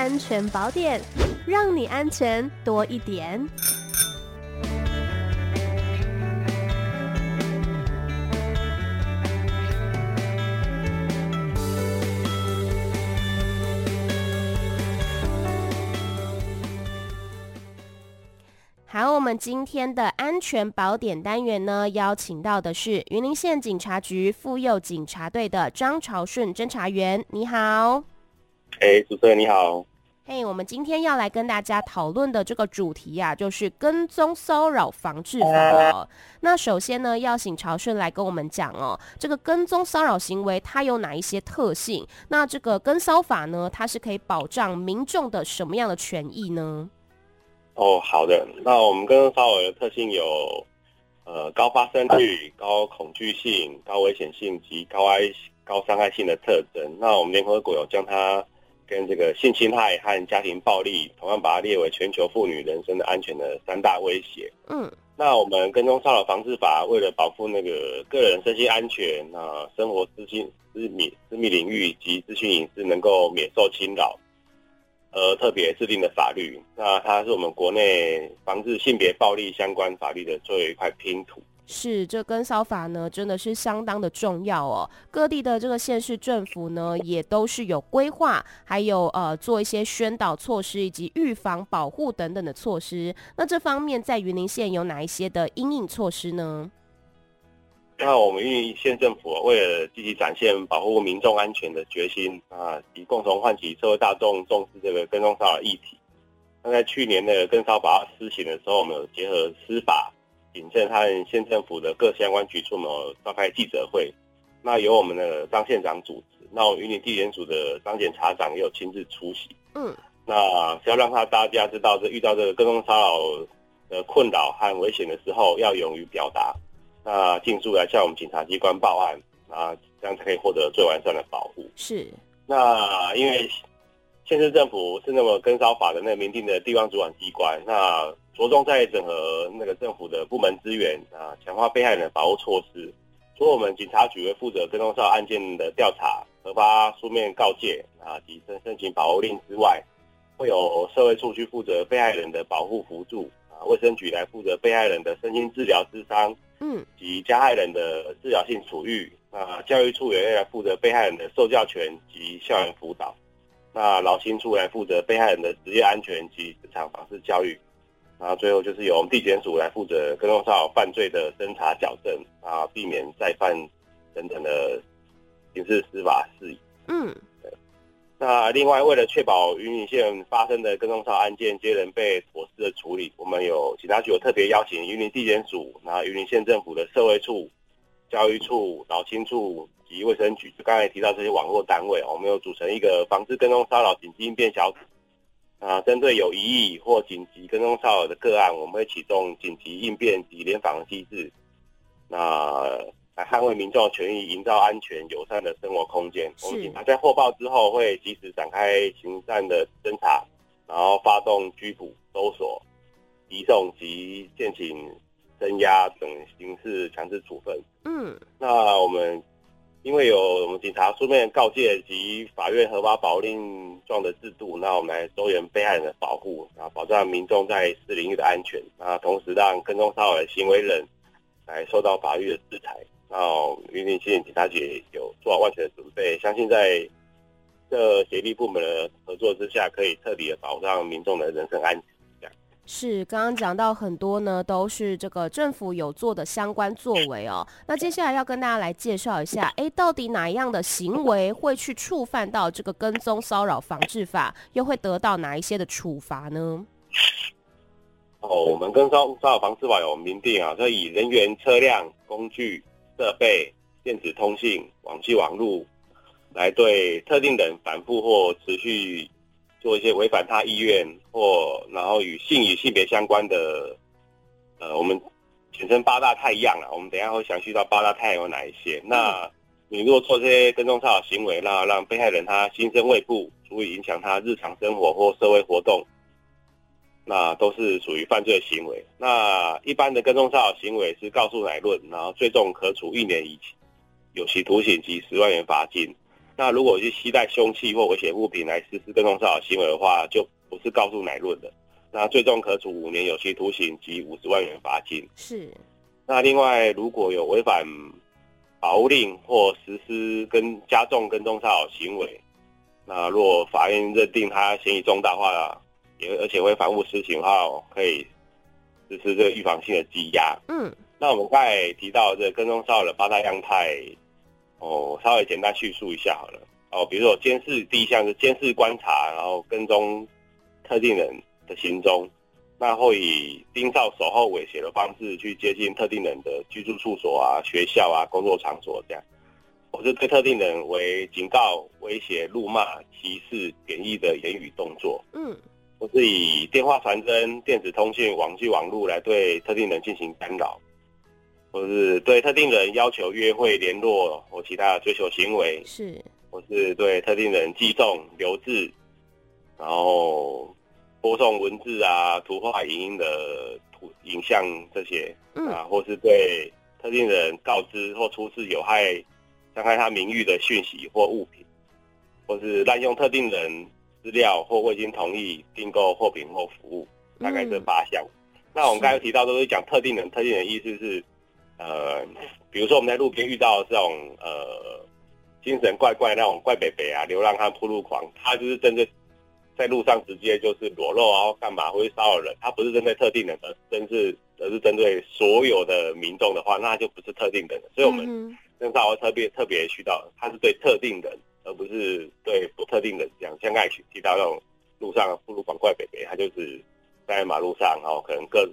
安全宝典，让你安全多一点。好，我们今天的安全宝典单元呢，邀请到的是云林县警察局妇幼警察队的张朝顺侦查员。你好，哎、主持人你好。嘿，hey, 我们今天要来跟大家讨论的这个主题呀、啊，就是跟踪骚扰防治法。那首先呢，要请朝顺来跟我们讲哦，这个跟踪骚扰行为它有哪一些特性？那这个跟骚法呢，它是可以保障民众的什么样的权益呢？哦，好的。那我们跟骚扰的特性有，呃，高发生率、高恐惧性、高危险性及高危高伤害性的特征。那我们联合国有将它跟这个性侵害和家庭暴力，同样把它列为全球妇女人身的安全的三大威胁。嗯，那我们跟踪骚扰防治法为了保护那个个人身心安全啊，生活私信私密私密领域及资讯隐私能够免受侵扰。呃，特别制定的法律，那它是我们国内防治性别暴力相关法律的最后一块拼图。是，这跟骚法呢，真的是相当的重要哦。各地的这个县市政府呢，也都是有规划，还有呃做一些宣导措施以及预防保护等等的措施。那这方面在云林县有哪一些的因应措施呢？那我们云林县政府为了积极展现保护民众安全的决心啊，以共同唤起社会大众重视这个跟踪骚扰议题。那在去年的跟骚法施行的时候，我们有结合司法、警政和县政府的各相关局处，呢召开记者会。那由我们的张县长主持，那我们云林地检署的张检察长也有亲自出席。嗯，那是要让他大家知道，这遇到这个跟踪骚扰的困扰和危险的时候，要勇于表达。那尽速来向我们警察机关报案，啊，这样才可以获得最完善的保护。是。那因为县市政府是那么跟骚法的那个明定的地方主管机关，那着重在整合那个政府的部门资源啊，强化被害人的保护措施。除了我们警察局会负责跟踪骚扰案件的调查、核发书面告诫啊及申申请保护令之外，会有社会处去负责被害人的保护辅助啊，卫生局来负责被害人的身心治疗咨商。嗯，及加害人的治疗性处遇，那教育处也会来负责被害人的受教权及校园辅导，那劳心处来负责被害人的职业安全及职场防治教育，然后最后就是由我们地检署来负责跟踪骚扰犯罪的侦查矫正啊，避免再犯等等的刑事司法事宜。嗯。那另外，为了确保云林县发生的跟踪骚扰案件皆能被妥善的处理，我们有警察局有特别邀请云林地检署、然后云林县政府的社会处、教育处、劳青处及卫生局，就刚才提到这些网络单位，我们有组成一个防治跟踪骚扰紧急应变小组。啊，针对有疑义或紧急跟踪骚扰的个案，我们会启动紧急应变及联防机制。那来捍卫民众的权益，营造安全友善的生活空间。是我们警察在获报之后，会及时展开行善的侦查，然后发动拘捕、搜索、移送及现行增压等刑事强制处分。嗯，那我们因为有我们警察书面告诫及法院合法保令状的制度，那我们来支援被害人的保护，啊，保障民众在私领域的安全，啊，同时让跟踪骚扰的行为人来受到法律的制裁。然后云林县警察局有做好万全的准备，相信在这协力部门的合作之下，可以彻底的保障民众的人身安全。是刚刚讲到很多呢，都是这个政府有做的相关作为哦。那接下来要跟大家来介绍一下，哎，到底哪一样的行为会去触犯到这个跟踪骚扰防治法，又会得到哪一些的处罚呢？哦，我们跟踪骚扰防治法有明定啊，所以人员、车辆、工具。设备、电子通信、网际网路，来对特定人反复或持续做一些违反他意愿或然后与性与性别相关的，呃，我们简称八大太一样了。我们等一下会详细到八大态有哪一些。那你如果做这些跟踪骚扰行为，那让被害人他心生畏怖，足以影响他日常生活或社会活动。那都是属于犯罪行为。那一般的跟踪骚扰行为是告诉乃论，然后最重可处一年以有期徒刑及十万元罚金。那如果去携带凶器或危险物品来实施跟踪骚扰行为的话，就不是告诉乃论的。那最重可处五年有期徒刑及五十万元罚金。是。那另外，如果有违反保护令或实施跟加重跟踪骚扰行为，那若法院认定他嫌疑重大化，也而且会反复施行的话，可以实施这个预防性的羁押。嗯。那我们刚才提到这个跟踪骚扰的八大样态，哦，稍微简单叙述一下好了。哦，比如说监视，第一项是监视观察，然后跟踪特定人的行踪，那会以盯梢、守候、威胁的方式去接近特定人的居住处所啊、学校啊、工作场所这样，我是对特定人为警告、威胁、辱骂、歧视、贬义的言语动作，嗯，我是以电话传真、电子通讯、网际网络来对特定人进行干扰，或是对特定人要求约会、联络或其他的追求行为，是，或是对特定人寄送、留置，然后。播送文字啊、图画、影音的图、影像这些，嗯、啊，或是对特定人告知或出示有害、伤害他名誉的讯息或物品，或是滥用特定人资料或未经同意订购货品或服务，大概这八项。嗯、那我们刚才提到都是讲特定人，特定人意思是，呃，比如说我们在路边遇到这种呃精神怪怪那种怪北北啊、流浪汉、铺路狂，他就是针对。在路上直接就是裸露啊，干嘛会骚扰人？他不是针对特定人，而真是而是针对所有的民众的话，那就不是特定人。所以我们跟骚扰特别特别需到，他是对特定人，而不是对不特定人。这样，像刚才提到那种路上铺路狂怪北北，他就是在马路上，然后可能个人。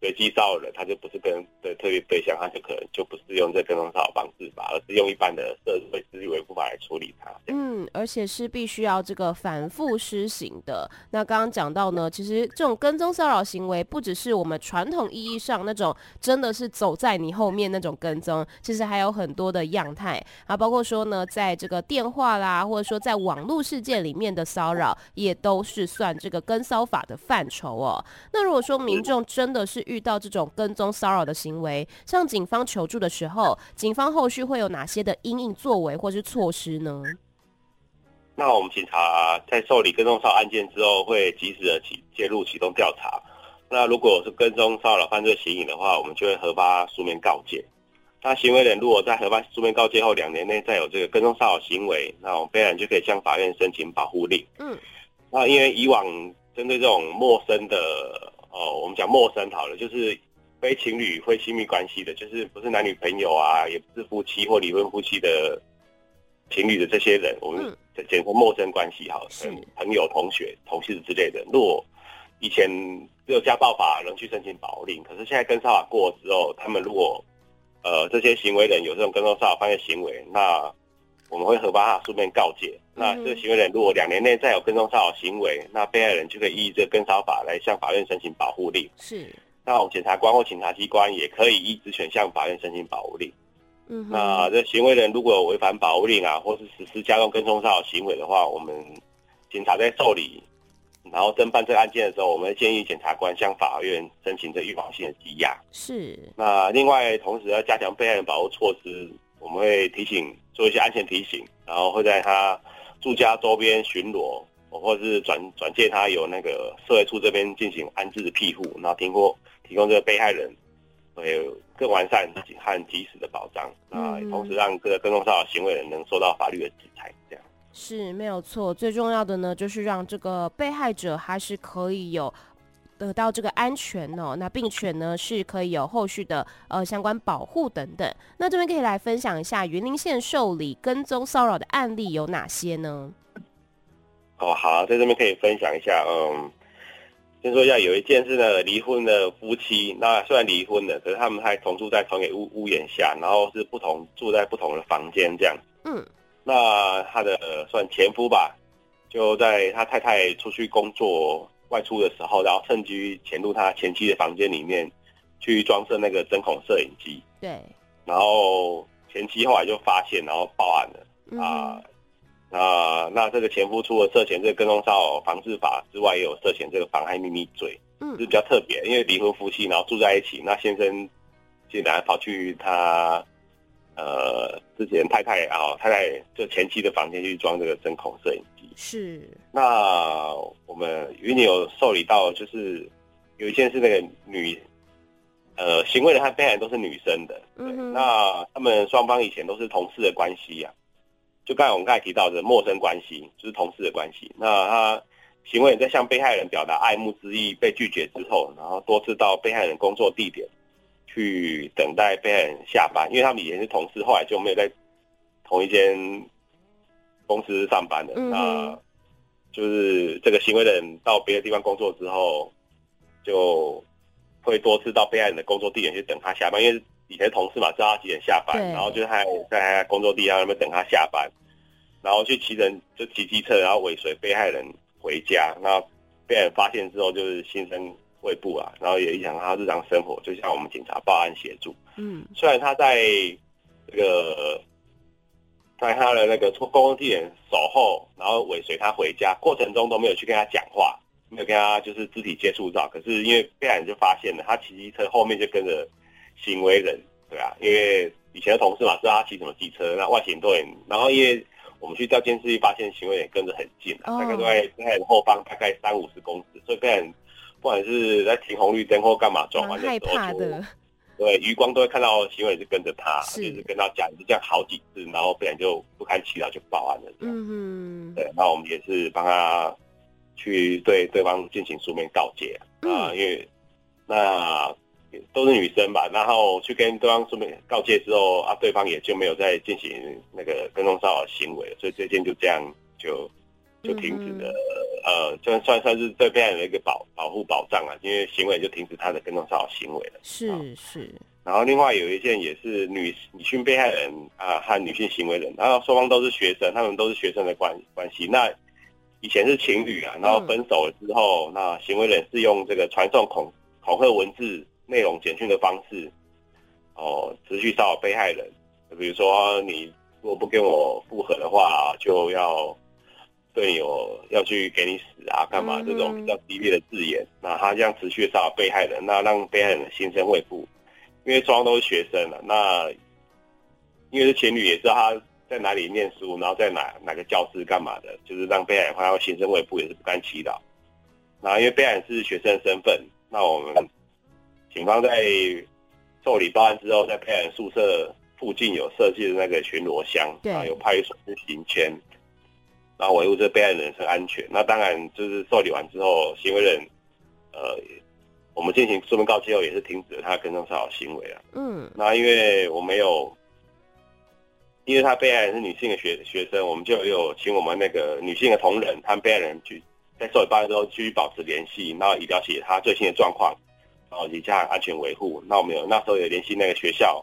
随机骚扰人，他就不是跟对特别对象，他就可能就不是用这跟踪骚扰方式吧，而是用一般的社会秩序维护法来处理它。嗯，而且是必须要这个反复施行的。那刚刚讲到呢，其实这种跟踪骚扰行为，不只是我们传统意义上那种真的是走在你后面那种跟踪，其实还有很多的样态啊，包括说呢，在这个电话啦，或者说在网络世界里面的骚扰，也都是算这个跟骚法的范畴哦。那如果说民众真的是遇到这种跟踪骚扰的行为，向警方求助的时候，警方后续会有哪些的因应作为或是措施呢？那我们警察在受理跟踪骚扰案件之后，会及时的起介入启动调查。那如果是跟踪骚扰犯罪嫌疑的话，我们就会核发书面告诫。那行为人如果在核发书面告诫后两年内再有这个跟踪骚扰行为，那我们被害人就可以向法院申请保护令。嗯，那因为以往针对这种陌生的。哦，我们讲陌生好了，就是非情侣、非亲密关系的，就是不是男女朋友啊，也不是夫妻或离婚夫妻的情侣的这些人，我们简称陌生关系好了，嗯，朋友、同学、同事之类的。如果以前只有家暴法能去申请保护令，可是现在跟骚法过之后，他们如果呃这些行为人有这种跟踪骚扰犯罪行为，那我们会核发书面告诫。那这个行为人如果两年内再有跟踪骚扰行为，那被害人就可以依这跟骚法来向法院申请保护令。是。那我们检察官或警察机关也可以依职权向法院申请保护令。嗯。那这行为人如果有违反保护令啊，或是实施加重跟踪骚扰行为的话，我们警察在受理然后侦办这个案件的时候，我们建议检察官向法院申请这预防性的羁押。是。那另外，同时要加强被害人保护措施。我们会提醒，做一些安全提醒，然后会在他住家周边巡逻，或者是转转介他有那个社会处这边进行安置的庇护，然后提供提供这个被害人会有更完善和及时的保障，啊，同时让这个跟踪骚扰行为人能受到法律的制裁，这样是没有错。最重要的呢，就是让这个被害者还是可以有。得到这个安全哦，那并且呢是可以有后续的呃相关保护等等。那这边可以来分享一下云林县受理跟踪骚扰的案例有哪些呢？哦，好，在这边可以分享一下。嗯，先说一下，有一件是呢离婚的夫妻，那虽然离婚了，可是他们还同住在同一屋屋檐下，然后是不同住在不同的房间这样。嗯，那他的算前夫吧，就在他太太出去工作。外出的时候，然后趁机潜入他前妻的房间里面，去装设那个针孔摄影机。对。然后前妻后来就发现，然后报案了。嗯、啊，那那这个前夫除了涉嫌这个跟踪骚扰防治法之外，也有涉嫌这个妨害秘密罪。嗯。是比较特别，因为离婚夫妻然后住在一起，那先生竟然跑去他呃之前太太啊太太就前妻的房间去装这个针孔摄影机。是。那我们与你有受理到，就是有一件是那个女，呃，行为人和被害人都是女生的。嗯。那他们双方以前都是同事的关系呀、啊，就刚才我们刚才提到的陌生关系，就是同事的关系。那他。行为人在向被害人表达爱慕之意被拒绝之后，然后多次到被害人工作地点去等待被害人下班，因为他们以前是同事，后来就没有在同一间公司上班的。嗯、那就是这个行为人到别的地方工作之后，就会多次到被害人的工作地点去等他下班，因为以前同事嘛，知道他几点下班，然后就还在工作地点那边等他下班，然后去骑人就骑机车，然后尾随被害人。回家，那被害人发现之后，就是心生畏怖啊，然后也影响他日常生活，就像我们警察报案协助。嗯，虽然他在这个在他的那个公共地点守候，然后尾随他回家过程中都没有去跟他讲话，没有跟他就是肢体接触到。可是因为被害人就发现了，他骑机车后面就跟着行为人，对啊，因为以前的同事嘛，知道他骑什么机车，那外形都很，然后因为。我们去调监视器，发现行为人跟着很近，啊，大概都在被害人后方大概三五十公尺，所以被害人不管是在停红绿灯或干嘛转弯的时候，害怕的，对，余光都会看到行为人是跟着他，是就是跟他讲，就这样好几次，然后不然就不堪其扰就报案了。嗯哼，对，那我们也是帮他去对对方进行书面告诫啊，嗯，因为那。都是女生吧，然后去跟对方书面告诫之后啊，对方也就没有再进行那个跟踪骚扰行为了，所以最近就这样就就停止了。嗯、呃，算算算是对被害人的一个保保护保障啊，因为行为就停止他的跟踪骚扰行为了。是是。然后另外有一件也是女女性被害人啊和女性行为人，然后双方都是学生，他们都是学生的关关系。那以前是情侣啊，然后分手了之后，嗯、那行为人是用这个传送恐恐吓文字。内容简讯的方式，哦，持续骚扰被害人。比如说，你如果不跟我复合的话，就要对你有要去给你死啊，干嘛？这种比较激烈的字眼，那他这样持续骚扰被害人，那让被害人心生畏怖。因为双方都是学生了，那因为是情侣，也知道他在哪里念书，然后在哪哪个教室干嘛的，就是让被害人他会心生畏怖，也是不甘其扰。那因为被害人是学生身份，那我们。警方在受理报案之后，在被害人宿舍附近有设计的那个巡逻箱，啊，有派出所去行迁，然后维护这被害人身安全。那当然就是受理完之后，行为人，呃，我们进行书面告知后，也是停止了他跟踪骚扰行为了。嗯，那因为我没有，因为他被害人是女性的学学生，我们就有请我们那个女性的同仁，他们被害人去在受理报案之后继续保持联系，然后以了解他最新的状况。然后以加强安全维护，那我们有那时候有联系那个学校，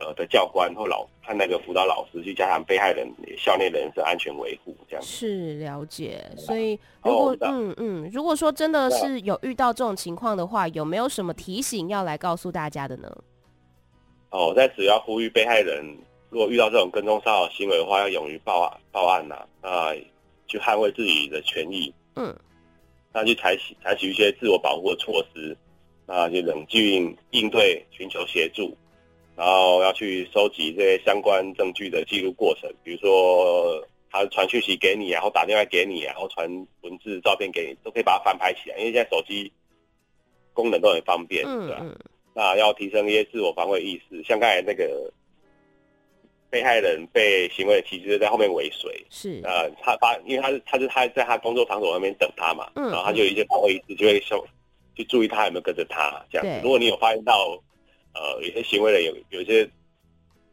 呃的教官或老和那个辅导老师去加强被害人校内人身安全维护，这样是了解。所以如果、哦、嗯嗯，如果说真的是有遇到这种情况的话，有没有什么提醒要来告诉大家的呢？哦，在此要呼吁被害人，如果遇到这种跟踪骚扰行为的话，要勇于报案报案呐，啊，去捍卫自己的权益。嗯，那就采取采取一些自我保护的措施。那就冷静应对，寻求协助，然后要去收集这些相关证据的记录过程，比如说他传讯息给你，然后打电话给你，然后传文字、照片给你，都可以把它翻拍起来，因为现在手机功能都很方便，对吧？嗯、那要提升一些自我防卫意识，像刚才那个被害人被行为人其实在后面尾随，是呃，他发，因为他是他是他在他工作场所那边等他嘛，嗯、然后他就有一些防卫意识，就会收。去注意他有没有跟着他这样子。如果你有发现到，呃，有些行为人有有些，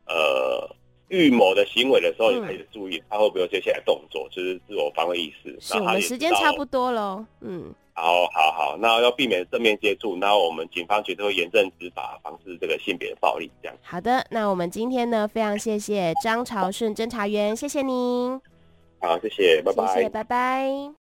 呃，预谋的行为的时候，也可以注意他会不会有接下来动作，就是自我防卫意识。是，我们时间差不多了，嗯。好，好，好，那要避免正面接触，那我们警方绝对会严正执法，防止这个性别暴力这样。好的，那我们今天呢，非常谢谢张朝顺侦查员，谢谢您。好，谢谢，拜拜，谢谢，拜拜。